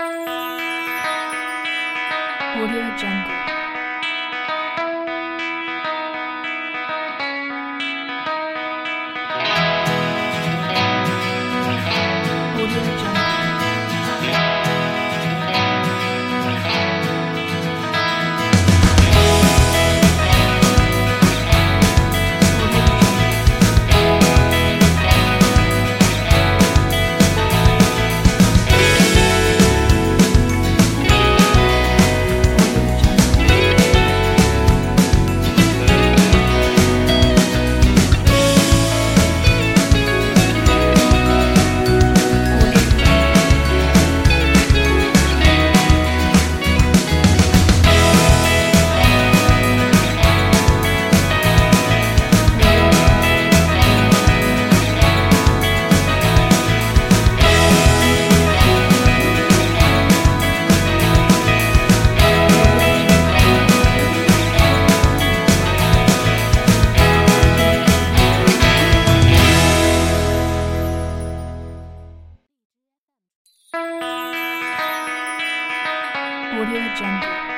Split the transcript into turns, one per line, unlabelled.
Audio Jungle. Audio Jungle.